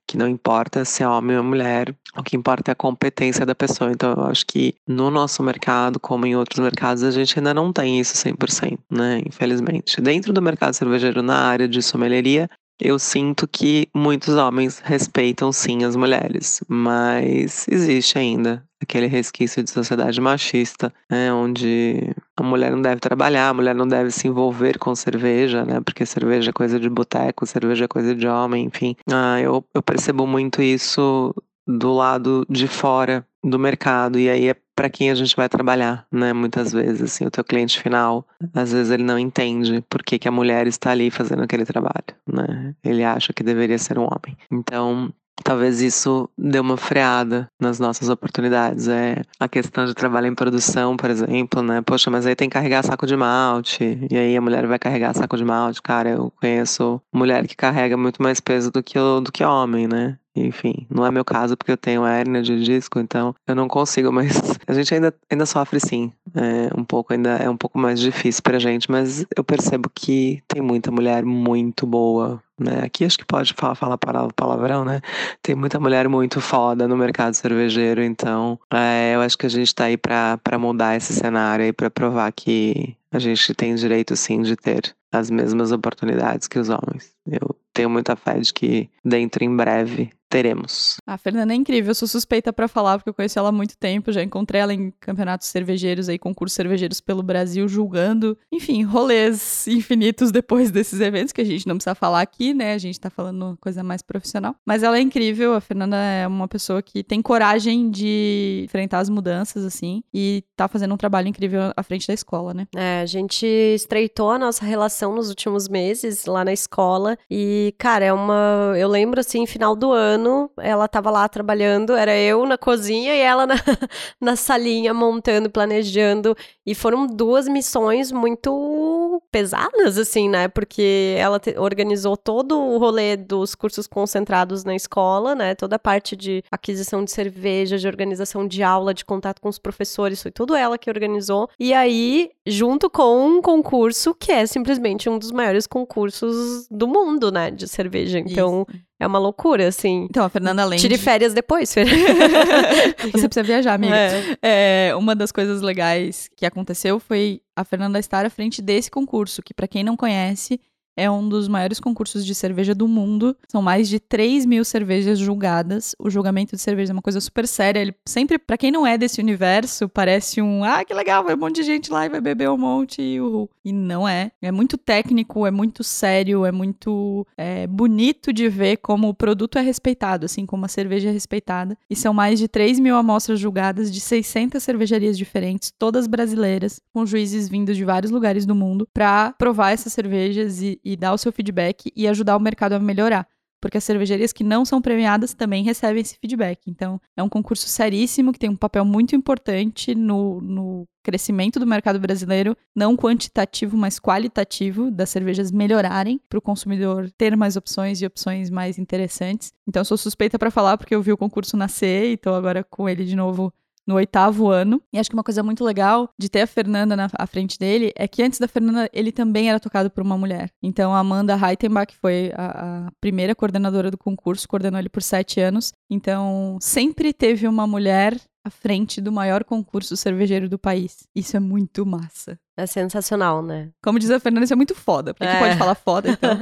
Que não importa se é homem ou mulher, o que importa é a competência da pessoa. Então eu acho que no nosso mercado, como em outros mercados, a gente ainda não tem isso 100%, né? Infelizmente. Dentro do mercado cervejeiro, na área de sommelieria, eu sinto que muitos homens respeitam sim as mulheres, mas existe ainda aquele resquício de sociedade machista, né, onde a mulher não deve trabalhar, a mulher não deve se envolver com cerveja, né, porque cerveja é coisa de boteco, cerveja é coisa de homem, enfim. Ah, eu, eu percebo muito isso do lado de fora do mercado e aí é para quem a gente vai trabalhar, né? Muitas vezes, assim, o teu cliente final, às vezes ele não entende por que, que a mulher está ali fazendo aquele trabalho, né? Ele acha que deveria ser um homem. Então, talvez isso dê uma freada nas nossas oportunidades. É a questão de trabalho em produção, por exemplo, né? Poxa, mas aí tem que carregar saco de malte, e aí a mulher vai carregar saco de malte. Cara, eu conheço mulher que carrega muito mais peso do que, do que homem, né? Enfim, não é meu caso porque eu tenho hérnia de disco, então eu não consigo, <laughs> mas a gente ainda, ainda sofre sim. É um pouco, ainda é um pouco mais difícil pra gente, mas eu percebo que tem muita mulher muito boa, né? Aqui acho que pode falar, falar palavrão, né? Tem muita mulher muito foda no mercado cervejeiro, então é, eu acho que a gente tá aí pra, pra mudar esse cenário e pra provar que a gente tem direito sim de ter as mesmas oportunidades que os homens. Eu tenho muita fé de que dentro em breve teremos.
A Fernanda é incrível, eu sou suspeita para falar porque eu conheci ela há muito tempo, já encontrei ela em campeonatos cervejeiros aí, concursos cervejeiros pelo Brasil, julgando, enfim, rolês infinitos depois <laughs> desses eventos que a gente não precisa falar aqui, né? A gente tá falando coisa mais profissional. Mas ela é incrível, a Fernanda é uma pessoa que tem coragem de enfrentar as mudanças assim e tá fazendo um trabalho incrível à frente da escola, né?
É, a gente estreitou a nossa relação nos últimos meses lá na escola e, cara, é uma, eu lembro assim, final do ano ano, ela tava lá trabalhando, era eu na cozinha e ela na, <laughs> na salinha montando, planejando. E foram duas missões muito pesadas, assim, né? Porque ela te, organizou todo o rolê dos cursos concentrados na escola, né? Toda a parte de aquisição de cerveja, de organização de aula, de contato com os professores, foi tudo ela que organizou. E aí, junto com um concurso que é simplesmente um dos maiores concursos do mundo, né? De cerveja. Então. Isso é uma loucura, assim.
Então, a Fernanda além
Tire férias depois, Fer. <laughs>
Você precisa viajar, amiga. É. é. uma das coisas legais que aconteceu foi a Fernanda estar à frente desse concurso, que para quem não conhece, é um dos maiores concursos de cerveja do mundo. São mais de 3 mil cervejas julgadas. O julgamento de cerveja é uma coisa super séria. Ele sempre, para quem não é desse universo, parece um, ah, que legal, vai um monte de gente lá e vai beber um monte e uhul. E não é. É muito técnico, é muito sério, é muito é, bonito de ver como o produto é respeitado, assim como a cerveja é respeitada. E são mais de 3 mil amostras julgadas de 600 cervejarias diferentes, todas brasileiras, com juízes vindos de vários lugares do mundo, para provar essas cervejas e, e dar o seu feedback e ajudar o mercado a melhorar porque as cervejarias que não são premiadas também recebem esse feedback. Então, é um concurso seríssimo que tem um papel muito importante no, no crescimento do mercado brasileiro, não quantitativo, mas qualitativo, das cervejas melhorarem para o consumidor ter mais opções e opções mais interessantes. Então, sou suspeita para falar porque eu vi o concurso nascer e estou agora com ele de novo no oitavo ano. E acho que uma coisa muito legal de ter a Fernanda na à frente dele é que antes da Fernanda ele também era tocado por uma mulher. Então a Amanda Heitenbach foi a, a primeira coordenadora do concurso, coordenou ele por sete anos. Então sempre teve uma mulher à frente do maior concurso cervejeiro do país. Isso é muito massa.
É sensacional, né?
Como diz a Fernanda, isso é muito foda. Porque é. pode falar foda, então.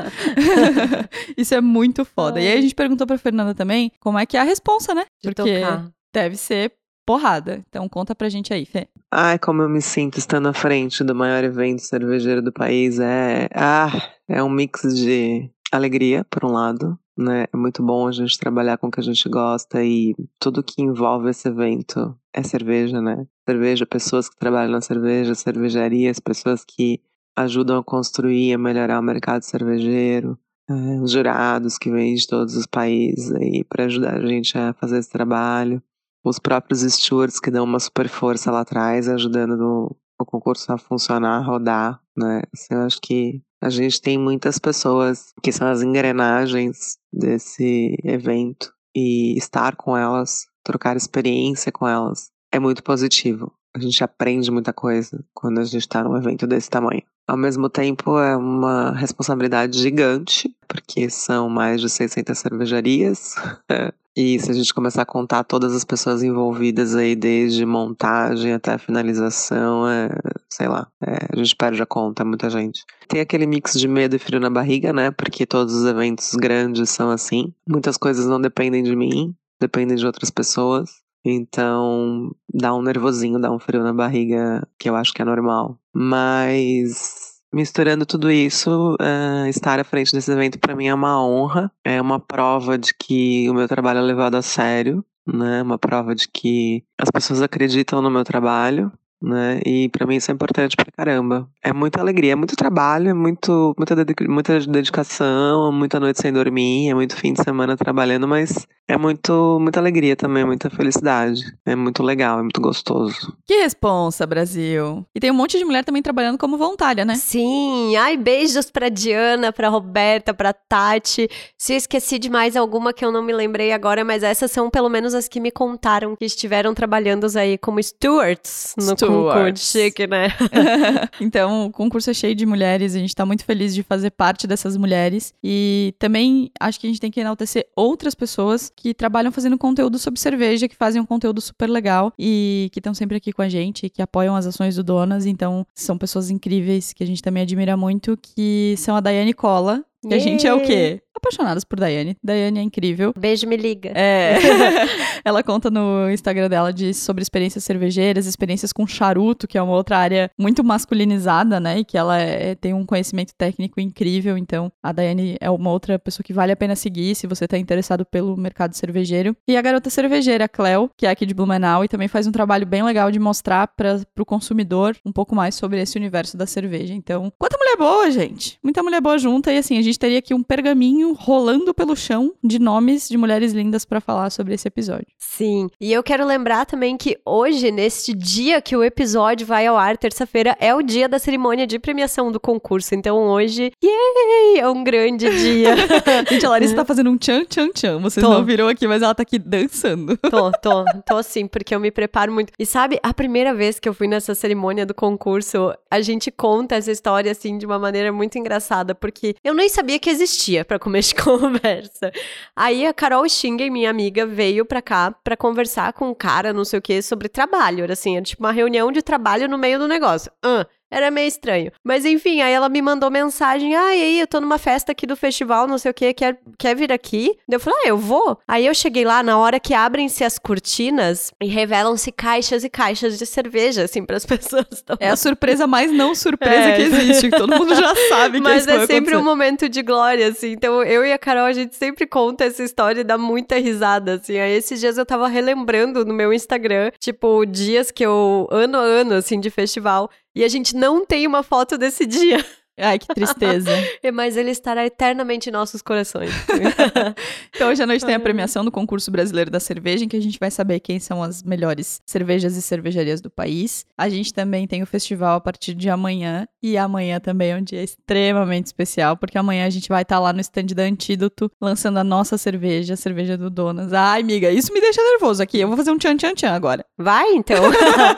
<laughs> isso é muito foda. É. E aí a gente perguntou pra Fernanda também como é que é a responsa, né?
De porque tocar.
deve ser porrada. Então conta pra gente aí, Fê.
Ai, como eu me sinto estando à frente do maior evento cervejeiro do país. É, ah, é um mix de alegria, por um lado, né? É muito bom a gente trabalhar com o que a gente gosta e tudo que envolve esse evento é cerveja, né? Cerveja, pessoas que trabalham na cerveja, cervejarias, pessoas que ajudam a construir e melhorar o mercado cervejeiro, é, os jurados que vêm de todos os países aí para ajudar a gente a fazer esse trabalho os próprios stewards que dão uma super força lá atrás, ajudando no, o concurso a funcionar, a rodar, né? Assim, eu acho que a gente tem muitas pessoas que são as engrenagens desse evento e estar com elas, trocar experiência com elas, é muito positivo. A gente aprende muita coisa quando a gente está num evento desse tamanho. Ao mesmo tempo, é uma responsabilidade gigante, porque são mais de 600 cervejarias. <laughs> e se a gente começar a contar todas as pessoas envolvidas aí, desde montagem até finalização, é, sei lá, é, a gente perde a conta, é muita gente. Tem aquele mix de medo e frio na barriga, né? Porque todos os eventos grandes são assim. Muitas coisas não dependem de mim, dependem de outras pessoas. Então, dá um nervosinho, dá um frio na barriga, que eu acho que é normal. Mas, misturando tudo isso, uh, estar à frente desse evento para mim é uma honra, é uma prova de que o meu trabalho é levado a sério, né? Uma prova de que as pessoas acreditam no meu trabalho né? E para mim isso é importante pra caramba. É muita alegria, é muito trabalho, é muito, muita, muita dedicação, muita noite sem dormir, é muito fim de semana trabalhando, mas é muito, muita alegria também, muita felicidade. É muito legal, é muito gostoso.
Que responsa, Brasil. E tem um monte de mulher também trabalhando como voluntária, né?
Sim. Ai, beijos pra Diana, pra Roberta, pra Tati. Se eu esqueci de mais alguma que eu não me lembrei agora, mas essas são pelo menos as que me contaram que estiveram trabalhando aí como stewards no concurso. Chique, né? <laughs> <laughs>
então, o concurso é cheio de mulheres, a gente tá muito feliz de fazer parte dessas mulheres. E também acho que a gente tem que enaltecer outras pessoas que trabalham fazendo conteúdo sobre cerveja, que fazem um conteúdo super legal e que estão sempre aqui com a gente, que apoiam as ações do Donas. Então, são pessoas incríveis que a gente também admira muito, que são a Daiane Cola, que a gente é o quê? Apaixonadas por Daiane. Daiane é incrível.
Beijo, me liga.
É. <laughs> ela conta no Instagram dela de, sobre experiências cervejeiras, experiências com charuto, que é uma outra área muito masculinizada, né? E que ela é, tem um conhecimento técnico incrível. Então, a Daiane é uma outra pessoa que vale a pena seguir se você tá interessado pelo mercado cervejeiro. E a garota cervejeira, Cleo, que é aqui de Blumenau, e também faz um trabalho bem legal de mostrar para o consumidor um pouco mais sobre esse universo da cerveja. Então, quanta mulher boa, gente! Muita mulher boa junta. E assim, a gente teria aqui um pergaminho rolando pelo chão de nomes de mulheres lindas para falar sobre esse episódio.
Sim. E eu quero lembrar também que hoje, neste dia que o episódio vai ao ar, terça-feira, é o dia da cerimônia de premiação do concurso. Então hoje, yay! É um grande dia. <laughs>
Gente, a Larissa tá <laughs> fazendo um tchan, tchan, tchan. Vocês tô. não viram aqui, mas ela tá aqui dançando.
Tô, tô. <laughs> Tô assim, porque eu me preparo muito. E sabe, a primeira vez que eu fui nessa cerimônia do concurso, a gente conta essa história assim de uma maneira muito engraçada, porque eu nem sabia que existia para <laughs> comer de conversa. Aí a Carol Schingen, minha amiga, veio pra cá pra conversar com um cara, não sei o que, sobre trabalho. Era assim, era tipo uma reunião de trabalho no meio do negócio. Ah, Era meio estranho. Mas enfim, aí ela me mandou mensagem: ah, e aí, eu tô numa festa aqui do festival, não sei o que, quer, quer vir aqui? Eu falei: ah, eu vou. Aí eu cheguei lá, na hora que abrem-se as cortinas e revelam-se caixas e caixas de cerveja, assim, pras <laughs> pessoas.
É a surpresa mais não surpresa
É.
que existe, que todo mundo já <laughs> sabe que
Mas é sempre um momento de glória, assim. Então, eu e a Carol, a gente sempre conta essa história e dá muita risada, assim. Aí, esses dias eu tava relembrando no meu Instagram, tipo, dias que eu, ano a ano, assim, de festival. E a gente não tem uma foto desse dia.
Ai, que tristeza. <laughs>
Mas ele estará eternamente em nossos corações. <laughs>
Então, hoje à noite tem a premiação do concurso brasileiro da cerveja, em que a gente vai saber quem são as melhores cervejas e cervejarias do país. A gente também tem o festival a partir de amanhã, e amanhã também é um dia extremamente especial, porque amanhã a gente vai estar lá no stand da Antídoto, lançando a nossa cerveja, a cerveja do Donas. Ai, amiga, isso me deixa nervoso aqui. Eu vou fazer um tchan tchan tchan agora.
Vai, então.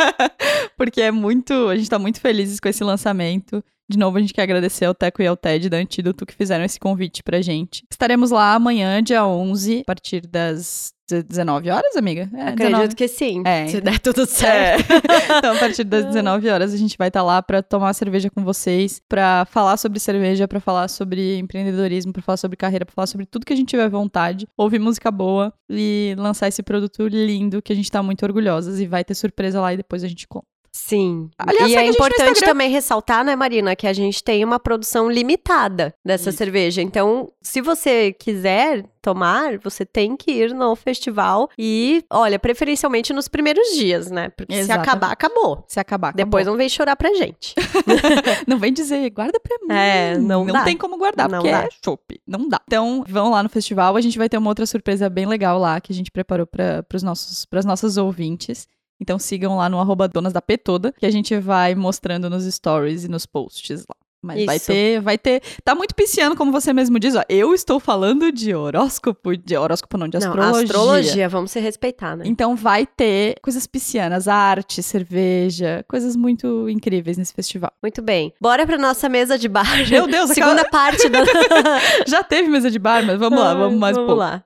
<laughs>
porque é muito. A gente tá muito felizes com esse lançamento. De novo, a gente quer agradecer ao Teco e ao Ted da Antídoto que fizeram esse convite pra gente. Estaremos lá amanhã, dia 11, a partir das 19 horas, amiga? É,
Acredito que sim.
É,
se der tudo
É.
certo. <laughs>
então, a partir das <laughs> 19 horas, a gente vai estar lá pra tomar cerveja com vocês, pra falar sobre cerveja, pra falar sobre empreendedorismo, pra falar sobre carreira, pra falar sobre tudo que a gente tiver vontade, ouvir música boa e lançar esse produto lindo que a gente tá muito orgulhosas. E vai ter surpresa lá e depois a gente conta.
Sim.
Aliás,
e é importante também ressaltar, né, Marina, que a gente tem uma produção limitada dessa
Isso.
cerveja. Então, se você quiser tomar, você tem que ir no festival e, olha, preferencialmente nos primeiros dias, né? Porque se
Exatamente.
acabar, acabou.
Se acabar,
Depois
acabou.
não vem chorar pra gente. <laughs>
Não vem dizer, guarda pra mim.
É, não dá.
tem como guardar,
Não
porque
dá.
é chopp. Não dá. Então, vão lá no festival. A gente vai ter uma outra surpresa bem legal lá, que a gente preparou para os nossos, pras nossas ouvintes. Então, sigam lá no arroba donas da P toda, que a gente vai mostrando nos stories e nos posts lá. Mas vai
Isso.
ter, vai ter. Tá muito pisciano, como você mesmo diz, ó. Eu estou falando de horóscopo, de horóscopo não, de
Não,
astrologia.
astrologia, vamos se respeitar, né?
Então vai ter coisas piscianas, arte, cerveja, coisas muito incríveis nesse festival.
Muito bem. Bora pra nossa mesa de bar.
Meu Deus, <laughs> aquela-
Segunda parte da. <laughs>
Já teve mesa de bar, mas vamos lá, <laughs> vamos mais um
Vamos
pouco.
lá.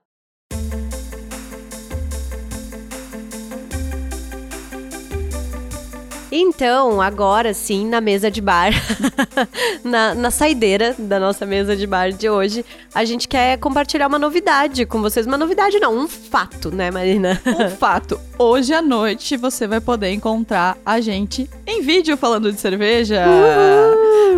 Então, agora sim, na mesa de bar, <laughs> na, na saideira da nossa mesa de bar de hoje, a gente quer compartilhar uma novidade com vocês. Uma novidade não, um fato, né, Marina?
Um <laughs> fato, hoje à noite você vai poder encontrar a gente em vídeo falando de cerveja.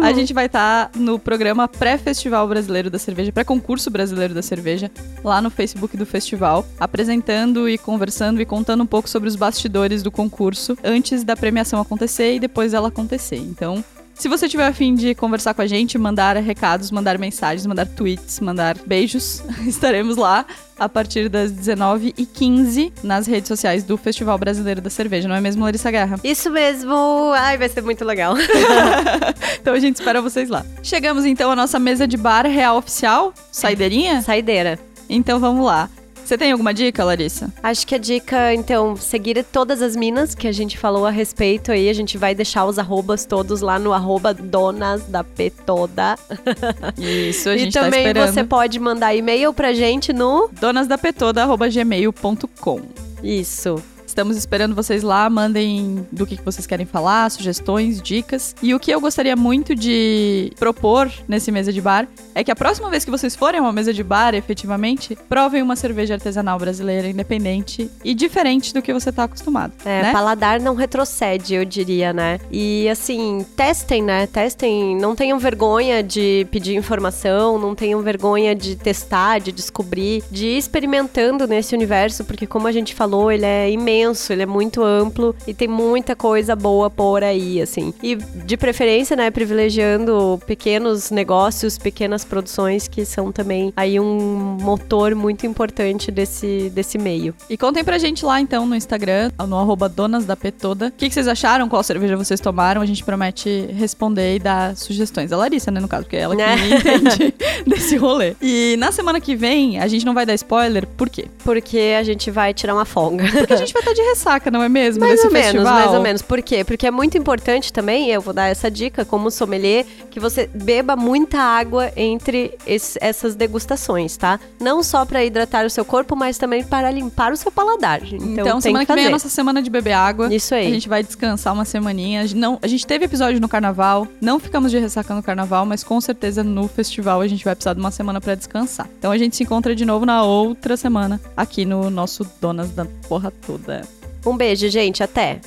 A gente vai estar no programa pré-festival brasileiro da cerveja, pré-concurso brasileiro da cerveja, lá no Facebook do festival, apresentando e conversando e contando um pouco sobre os bastidores do concurso antes da premiação acontecer e depois dela acontecer. Então, se você tiver a fim de conversar com a gente, mandar recados, mandar mensagens, mandar tweets, mandar beijos, <laughs> estaremos lá a partir das 19h15 nas redes sociais do Festival Brasileiro da Cerveja, não é mesmo, Larissa Guerra?
Isso mesmo! Ai, vai ser muito legal. <laughs>
então a gente espera vocês lá. Chegamos então à nossa mesa de bar real oficial, saideirinha?
Saideira.
Então vamos lá. Você tem alguma dica, Larissa?
Acho que a dica, então, seguir todas as minas que a gente falou a respeito aí. A gente vai deixar os arrobas todos lá no arroba donas da P toda.
Isso, a
e
gente tá
também
esperando.
você pode mandar e-mail pra gente no.
donasdapetoda.gmail.com
Isso.
Estamos esperando vocês lá, mandem do que que vocês querem falar, sugestões, dicas. E o que eu gostaria muito de propor nesse mesa de bar é que a próxima vez que vocês forem a uma mesa de bar, efetivamente, provem uma cerveja artesanal brasileira, independente e diferente do que você tá acostumado.
É,
né?
paladar não retrocede, eu diria, né? E assim, testem, né? Testem, não tenham vergonha de pedir informação, não tenham vergonha de testar, de descobrir, de ir experimentando nesse universo, porque como a gente falou, ele é imenso, ele é muito amplo e tem muita coisa boa por aí, assim. E de preferência, né, privilegiando pequenos negócios, pequenas produções que são também aí um motor muito importante desse, desse meio.
E contem pra gente lá então no Instagram, no arroba Donas da Petoda. O que, que vocês acharam? Qual cerveja vocês tomaram? A gente promete responder e dar sugestões. A Larissa, né, no caso, porque é ela que
Né?
entende <laughs> desse rolê. E na semana que vem, a gente não vai dar spoiler, por quê?
Porque a gente vai tirar uma folga.
Porque a gente vai estar <laughs> tá de ressaca, não é mesmo?
Mais ou menos,
festival?
mais ou menos. Por quê? Porque é muito importante também, eu vou dar essa dica como sommelier, que você beba muita água entre esse- essas degustações, tá? Não só pra hidratar o seu corpo, mas também para limpar o seu paladar. Então,
Então, semana
que
que vem é a nossa semana de beber água.
Isso aí.
A gente vai descansar uma semaninha. Não, a gente teve episódio no carnaval, não ficamos de ressaca no carnaval, mas com certeza no festival a gente vai precisar de uma semana pra descansar. Então a gente se encontra de novo na outra semana, aqui no nosso Donas da Porra Toda.
Um beijo, gente. Até!